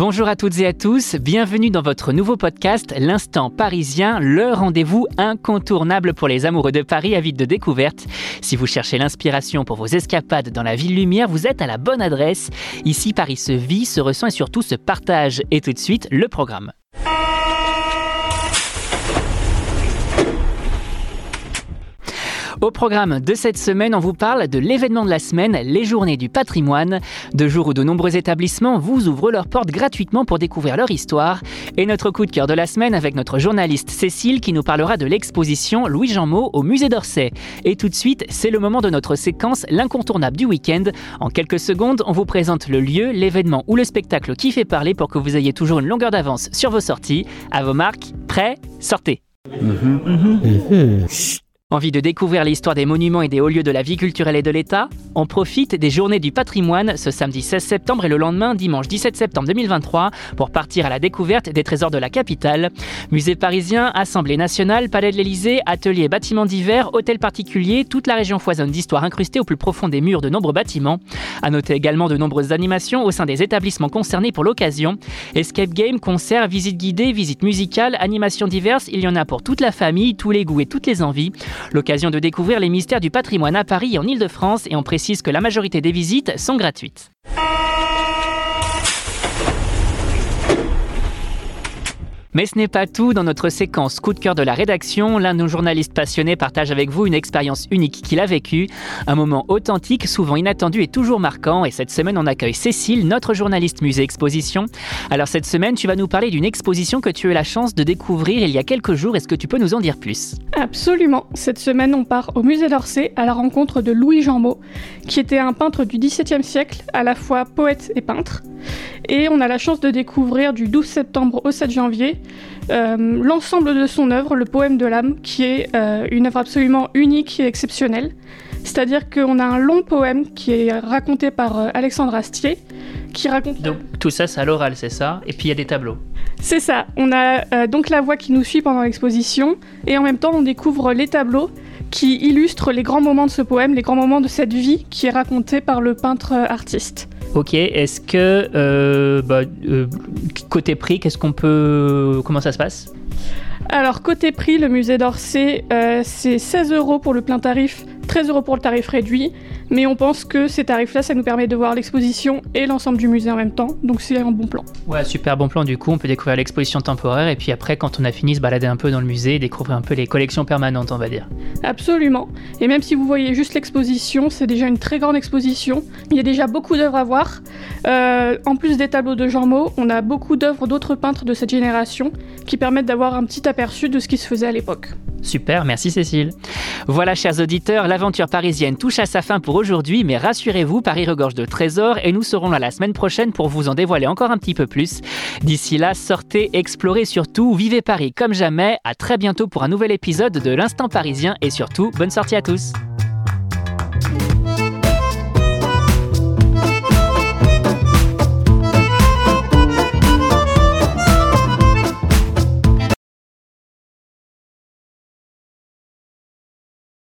Bonjour à toutes et à tous, bienvenue dans votre nouveau podcast L'instant parisien, le rendez-vous incontournable pour les amoureux de Paris avides de découverte. Si vous cherchez l'inspiration pour vos escapades dans la ville lumière, vous êtes à la bonne adresse. Ici Paris se vit, se ressent et surtout se partage. Et tout de suite, le programme. Au programme de cette semaine, on vous parle de l'événement de la semaine, les journées du patrimoine, de jours où de nombreux établissements vous ouvrent leurs portes gratuitement pour découvrir leur histoire, et notre coup de cœur de la semaine avec notre journaliste Cécile qui nous parlera de l'exposition Louis-Jean Mot au musée d'Orsay. Et tout de suite, c'est le moment de notre séquence L'incontournable du week-end. En quelques secondes, on vous présente le lieu, l'événement ou le spectacle qui fait parler pour que vous ayez toujours une longueur d'avance sur vos sorties. À vos marques, prêts, sortez. Envie de découvrir l'histoire des monuments et des hauts lieux de la vie culturelle et de l'État? On profite des journées du patrimoine ce samedi 16 septembre et le lendemain, dimanche 17 septembre 2023, pour partir à la découverte des trésors de la capitale. Musée parisien, Assemblée nationale, Palais de l'Élysée, ateliers bâtiments divers, hôtels particuliers, toute la région foisonne d'histoires incrustées au plus profond des murs de nombreux bâtiments. À noter également de nombreuses animations au sein des établissements concernés pour l'occasion. Escape game, concerts, visites guidées, visites musicales, animations diverses, il y en a pour toute la famille, tous les goûts et toutes les envies. L'occasion de découvrir les mystères du patrimoine à Paris et en Ile-de-France et on précise que la majorité des visites sont gratuites. Mais ce n'est pas tout. Dans notre séquence coup de cœur de la rédaction, l'un de nos journalistes passionnés partage avec vous une expérience unique qu'il a vécue. Un moment authentique, souvent inattendu et toujours marquant. Et cette semaine, on accueille Cécile, notre journaliste musée exposition. Alors cette semaine, tu vas nous parler d'une exposition que tu as eu la chance de découvrir il y a quelques jours. Est-ce que tu peux nous en dire plus? Absolument. Cette semaine, on part au musée d'Orsay à la rencontre de Louis Jean Mot, qui était un peintre du XVIIe siècle, à la fois poète et peintre. Et on a la chance de découvrir du 12 septembre au 7 janvier euh, l'ensemble de son œuvre, le poème de l'âme, qui est euh, une œuvre absolument unique et exceptionnelle. C'est-à-dire qu'on a un long poème qui est raconté par euh, Alexandre Astier, qui raconte... Donc tout ça, c'est à l'oral, c'est ça? Et puis il y a des tableaux. C'est ça. On a donc la voix qui nous suit pendant l'exposition, et en même temps, on découvre les tableaux qui illustrent les grands moments de ce poème, les grands moments de cette vie qui est racontée par le peintre artiste. Ok, est-ce que euh, bah, euh, côté prix, qu'est-ce qu'on peut, comment ça se passe? Alors côté prix, le musée d'Orsay, euh, c'est 16 euros pour le plein tarif, 13 euros pour le tarif réduit. Mais on pense que ces tarifs-là, ça nous permet de voir l'exposition et l'ensemble du musée en même temps. Donc c'est un bon plan. Ouais, super bon plan. Du coup, on peut découvrir l'exposition temporaire et puis après, quand on a fini, se balader un peu dans le musée et découvrir un peu les collections permanentes, on va dire. Absolument. Et même si vous voyez juste l'exposition, c'est déjà une très grande exposition. Il y a déjà beaucoup d'œuvres à voir. Euh, en plus des tableaux de Jean Mot, on a beaucoup d'œuvres d'autres peintres de cette génération qui permettent d'avoir un petit aperçu de ce qui se faisait à l'époque. Super, merci Cécile. Voilà, chers auditeurs, l'aventure parisienne touche à sa fin pour aujourd'hui, mais rassurez-vous, Paris regorge de trésors et nous serons là la semaine prochaine pour vous en dévoiler encore un petit peu plus. D'ici là, sortez, explorez surtout, vivez Paris comme jamais. À très bientôt pour un nouvel épisode de l'Instant parisien et surtout, bonne sortie à tous.